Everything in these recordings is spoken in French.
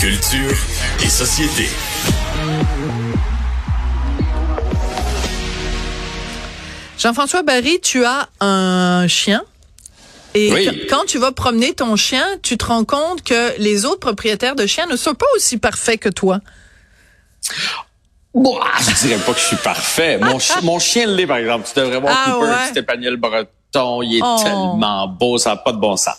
Culture et société. Jean-François Barry, tu as un chien. Et Oui. qu- quand tu vas promener ton chien, tu te rends compte que les autres propriétaires de chiens ne sont pas aussi parfaits que toi? Bon, je dirais pas que je suis parfait. Mon, chi- mon chien l'est, par exemple. Tu devrais voir Ah Cooper, ouais? petit Il est Oh. tellement beau, ça n'a pas de bon sens.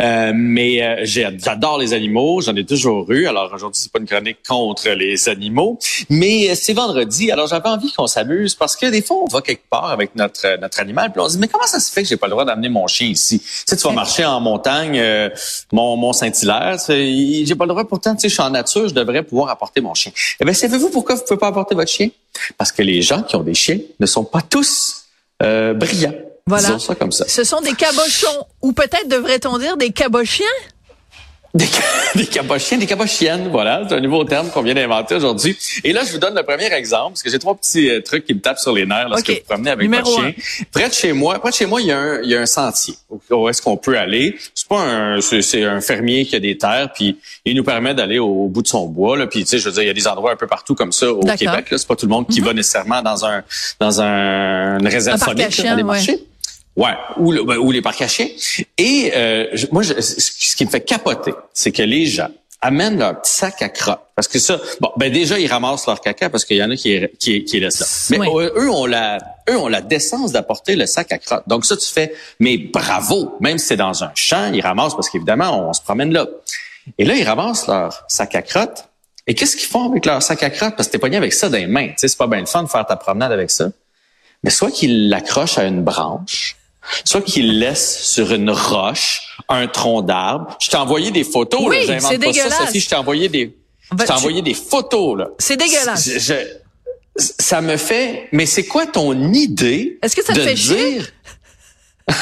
Euh, mais euh, j'adore les animaux, j'en ai toujours eu. Alors aujourd'hui, c'est pas une chronique contre les animaux, mais euh, c'est vendredi. Alors j'avais envie qu'on s'amuse parce que des fois, on va quelque part avec notre notre animal, puis on se dit mais comment ça se fait que j'ai pas le droit d'amener mon chien ici? Tu sais, tu vas marcher en montagne, euh, mon Mont Saint-Hilaire, j'ai pas le droit. Pourtant, tu sais, je suis en nature, je devrais pouvoir apporter mon chien. Eh bien, savez-vous pourquoi vous pouvez pas apporter votre chien? Parce que les gens qui ont des chiens ne sont pas tous euh, brillants. Voilà. Disons ça comme ça. Ce sont des cabochons, ou peut-être devrait-on dire des cabochiens? Des, des cabochiens, des cabochiennes, voilà, c'est un nouveau terme qu'on vient d'inventer aujourd'hui. Et là, je vous donne le premier exemple, parce que j'ai trois petits euh, trucs qui me tapent sur les nerfs lorsque OK. vous promenez avec Numéro votre chien. Près de chez moi, près de chez moi, il y a un, il y a un sentier où est-ce qu'on peut aller. C'est pas un, c'est un fermier qui a des terres, puis il nous permet d'aller au, au bout de son bois. Là, puis tu sais, je veux dire, il y a des endroits un peu partout comme ça au. Québec. Là, c'est pas tout le monde qui va nécessairement dans un dans un une réserve Un phonique là, chiens, dans les ouais. marchés. Ouais, ou, le- ben, ou les parcs chiens. Et euh, moi, je- ce qui me fait capoter, c'est que les gens amènent leur petit sac à crotte. Parce que ça, bon, ben déjà, ils ramassent leur caca parce qu'il y en a qui, qui, qui laissent là. Mais Oui. eux, ont la, eux ont la décence d'apporter le sac à crotte. Donc ça, tu fais, mais bravo! Même si c'est dans un champ, ils ramassent parce qu'évidemment, on se promène là. Et là, ils ramassent leur sac à crotte. Et qu'est-ce qu'ils font avec leur sac à crotte? Parce que t'es pogné avec ça dans les mains. Tu sais, c'est pas bien le fun de faire ta promenade avec ça. Mais soit qu'ils l'accrochent à une branche, soit qu'ils le laissent sur une roche, un tronc d'arbre. Je t'ai envoyé des photos, Oui, là. J'invente c'est pas ça. Sophie. Je t'ai envoyé des, je t'ai tu- envoyé des photos, là. C'est dégueulasse. Je- je- ça me fait, mais c'est quoi ton idée? Est-ce que ça te fait chier? dire-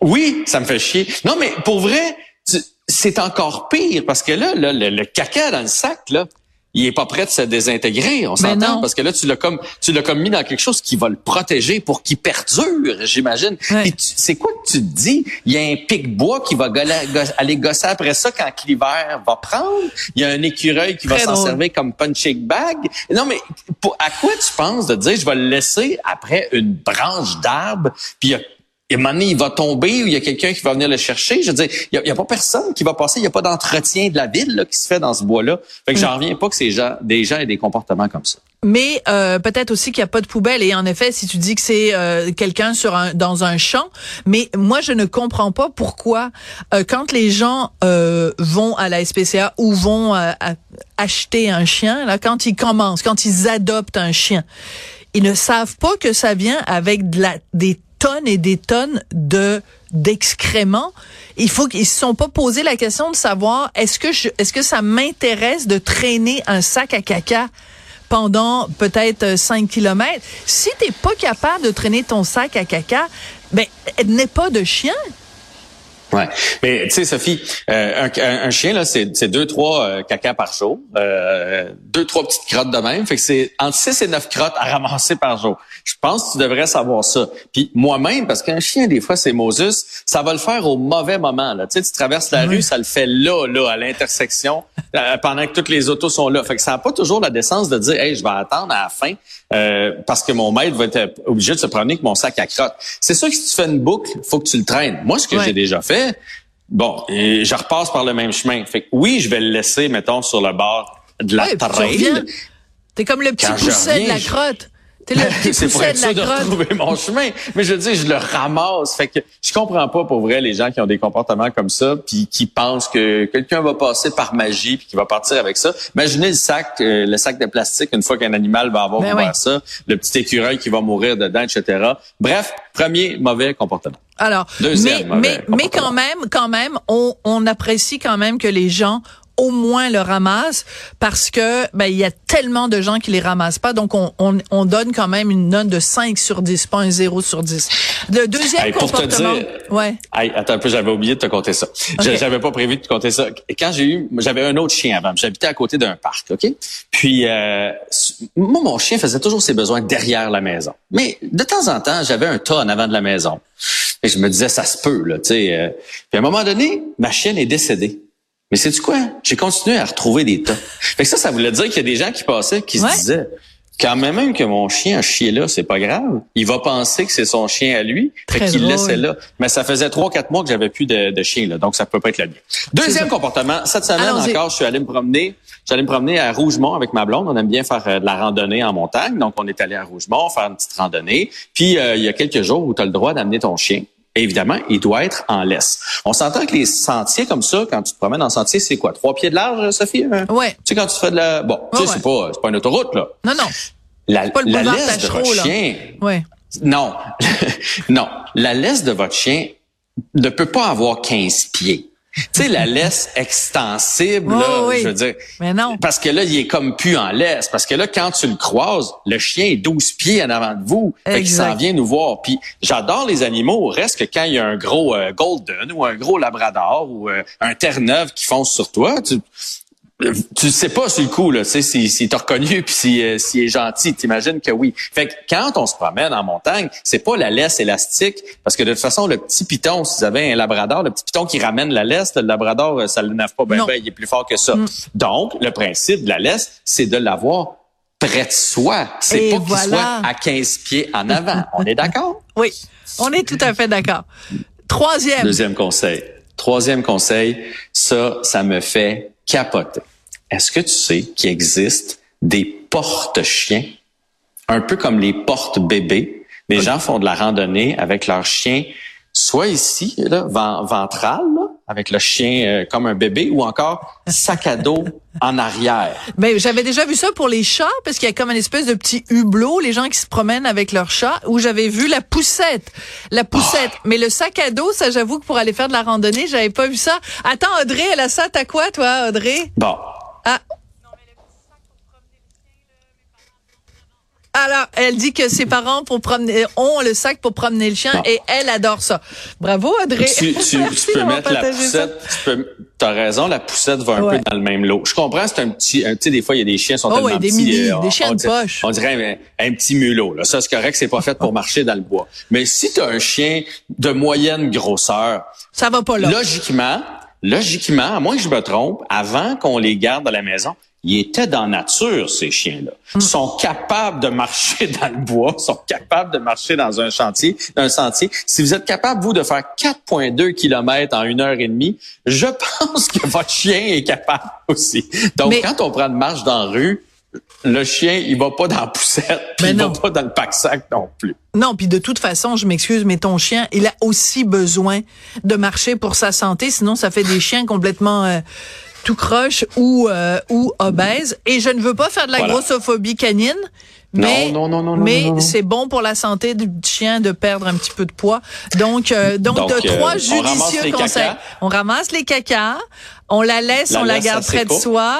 oui, ça me fait chier. Non, mais pour vrai, tu- c'est encore pire parce que là, là, le, le caca dans le sac, là, il est pas prêt de se désintégrer. On non. s'entend? parce que là, tu l'as comme, tu l'as comme mis dans quelque chose qui va le protéger pour qu'il perdure, j'imagine. C'est quoi que tu te dis? Il y a un pic bois qui va gola- go- aller gosser après ça quand l'hiver va prendre? Il y a un écureuil qui va s'en servir comme punching bag? Non, mais pour- à quoi tu penses de dire je vais le laisser après une branche d'arbre, puis il y a et à un moment donné, il va tomber ou il y a quelqu'un qui va venir le chercher. Je veux dire, il y a, il y a pas personne qui va passer. Il n'y a pas d'entretien de la ville là, qui se fait dans ce bois-là. Fait que j'en reviens pas que ces gens, des gens aient des comportements comme ça. Mais euh, peut-être aussi qu'il n'y a pas de poubelle. Et en effet, si tu dis que c'est euh, quelqu'un sur un, dans un champ, mais moi je ne comprends pas pourquoi euh, quand les gens euh, vont à la SPCA ou vont euh, à- acheter un chien, là, quand ils commencent, quand ils adoptent un chien, ils ne savent pas que ça vient avec de la, des tonnes et des tonnes de d'excréments. Il faut qu'ils se sont pas posé la question de savoir est-ce que est-ce que ça m'intéresse de traîner un sac à caca pendant peut-être 5 kilomètres? Si t'es pas capable de traîner ton sac à caca, ben n'aie pas de chien. Ouais. Mais tu sais, Sophie, euh, un, un- un chien là, c'est c'est deux trois euh, caca par jour, euh, deux trois petites crottes de même. Fait que c'est entre 6 et 9 crottes à ramasser par jour. Je pense que tu devrais savoir ça. Puis moi-même, parce qu'un chien des fois c'est Moses, ça va le faire au mauvais moment. Là. Tu sais, tu traverses la rue, ça le fait là, là, à l'intersection, euh, pendant que toutes les autos sont là. Fait que ça n'a pas toujours la décence de dire, hey, je vais attendre à la fin euh, parce que mon maître va être obligé de se promener avec mon sac à crottes. C'est sûr que si tu fais une boucle, faut que tu le traînes. Moi, ce que j'ai déjà fait. Bon, et je repasse par le même chemin. Fait que oui, je vais le laisser, mettons, sur le bord de la tu trail. T'es comme le petit pousset de la crotte. C'est pour être sûr de retrouver mon chemin. Mais je veux dire, je le ramasse. Fait que je comprends pas pour vrai les gens qui ont des comportements comme ça, puis qui pensent que quelqu'un va passer par magie puis qui va partir avec ça. Imaginez le sac, euh, le sac de plastique une fois qu'un animal va avoir Ben ouvert oui. ça, le petit écureuil qui va mourir dedans, etc. Bref, premier mauvais comportement. Alors, Deuxième mais, mauvais mais, mais comportement. quand même, quand même, on, on apprécie quand même que les gens au moins le ramassent parce que ben il y a tellement de gens qui les ramassent pas donc on, on, on donne quand même une note de 5 sur 10 pas un 0 sur 10. Le deuxième Hey, pour te comportement dire- ouais. Hey, attends un peu, j'avais oublié de te compter ça. J'avais pas prévu de te compter ça. Quand j'ai eu, j'avais un autre chien avant. J'habitais à côté d'un parc, ok? Puis euh, moi, mon chien faisait toujours ses besoins derrière la maison. Mais de temps en temps, j'avais un tas en avant de la maison. Et je me disais, ça se peut, là, tu sais. euh. Puis à un moment donné, ma chienne est décédée. Mais c'est du quoi? J'ai continué à retrouver des tas. Fait que ça, ça voulait dire qu'il y a des gens qui passaient qui se disaient quand même, même que mon chien a chié là, c'est pas grave. Il va penser que c'est son chien à lui. fait qu'il laissait là. Mais ça faisait trois, quatre mois que j'avais plus de, de, chien là. Donc, ça peut pas être le mien. Deuxième comportement. Cette semaine encore, je suis allé me promener. J'allais me promener à Rougemont avec ma blonde. On aime bien faire euh, de la randonnée en montagne. Donc, on est allé à Rougemont faire une petite randonnée. Puis, euh, il y a quelques jours où tu as le droit d'amener ton chien évidemment, il doit être en laisse. On s'entend que les sentiers comme ça, quand tu te promènes en sentier, c'est quoi? Trois pieds de large, Sophie? Hein? Ouais. Tu sais, quand tu fais de la... Bon, tu sais, c'est pas, pas une autoroute, là. Non, non. La, pas le la laisse de votre chien... Ouais. Non. non. La laisse de votre chien ne peut pas avoir 15 pieds tu sais, la laisse extensible, là, je veux dire. Mais non. Parce que là, il est comme plus en laisse. Parce que là, quand tu le croises, le chien est 12 pieds en avant de vous. Fait qu'il s'en vient nous voir. Puis j'adore les animaux. Reste que quand il y a un gros euh, golden ou un gros labrador ou euh, un terre-neuve qui fonce sur toi, tu, tu sais pas sur le coup là, tu sais s'il si, t'a reconnu puis s'il euh, est gentil, t'imagines que oui. Fait que quand on se promène en montagne, c'est pas la laisse élastique parce que de toute façon le petit piton, si vous avez un labrador, le petit piton qui ramène la laisse, le labrador euh, ça le nave pas ben, ben il est plus fort que ça. Mm. Donc le principe de la laisse, c'est de l'avoir près de soi. C'est pas qu'il soit à 15 pieds en avant. on est d'accord? Oui, on est tout à fait d'accord. Troisième. Deuxième conseil. Troisième conseil, ça, ça me fait capoter. Est-ce que tu sais qu'il existe des porte-chiens, un peu comme les porte-bébés? Les gens font de la randonnée avec leur chien, soit ici, là, ventral, avec le chien euh, comme un bébé, ou encore sac à dos en arrière. Ben, j'avais déjà vu ça pour les chats, parce qu'il y a comme une espèce de petit hublot, les gens qui se promènent avec leur chat, où j'avais vu la poussette. La poussette. Oh. Mais le sac à dos, ça, j'avoue que pour aller faire de la randonnée, j'avais pas vu ça. Attends, Audrey, elle a ça, t'as quoi, toi, Audrey? Bon. Ah. Alors, elle dit que ses parents pour promener ont le sac pour promener le chien et elle adore ça. Bravo, Audrey. Tu, tu, tu peux mettre la poussette. Tu peux, as raison, la poussette va un peu dans le même lot. Je comprends, c'est un petit, tu sais, des fois il y a des chiens qui sont oh, tellement des petits, euh, des chiens de poche. On dirait un, petit mulot. Là. Ça, c'est correct, c'est pas fait pour marcher dans le bois. Mais si tu as un chien de moyenne grosseur, ça va pas là. Logiquement, logiquement, à moins que je me trompe, avant qu'on les garde à la maison, ils étaient dans la nature, ces chiens-là. Ils mm. sont capables de marcher dans le bois, sont capables de marcher dans un chantier, un sentier. Si vous êtes capable, vous, de faire 4,2 km en une heure et demie, je pense que votre chien est capable aussi. Donc, quand on prend une marche dans la rue, le chien, il va pas dans la poussette, puis il va pas dans le pack-sac non plus. Non, puis de toute façon, je m'excuse, mais ton chien, il a aussi besoin de marcher pour sa santé, sinon ça fait des chiens complètement euh, tout croche ou euh, ou obèse. Et je ne veux pas faire de la grossophobie canine. Mais, non, non, non, mais c'est bon pour la santé du chien de perdre un petit peu de poids. Donc, euh, donc, de euh, trois judicieux conseils. On ramasse les cacas, on la laisse, on la garde près de soi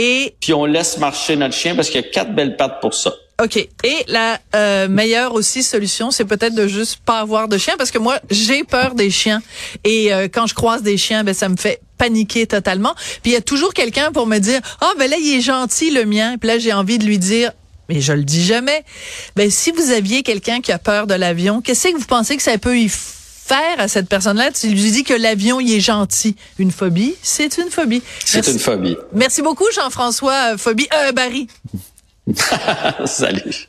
et... Puis on laisse marcher notre chien parce qu'il y a quatre belles pattes pour ça. OK. Et la euh, meilleure aussi solution, c'est peut-être de juste pas avoir de chien parce que moi, j'ai peur des chiens. Et euh, quand je croise des chiens, ben ça me fait paniquer totalement. Puis il y a toujours quelqu'un pour me dire "Ah ben là il est gentil le mien." Puis là j'ai envie de lui dire mais je le dis jamais. Ben si vous aviez quelqu'un qui a peur de l'avion, qu'est-ce que vous pensez que ça peut y faire à cette personne-là? Tu lui dis que l'avion il est gentil. Une phobie, c'est une phobie. C'est une phobie. Merci beaucoup Jean-François euh, phobie euh, Barry. Salut.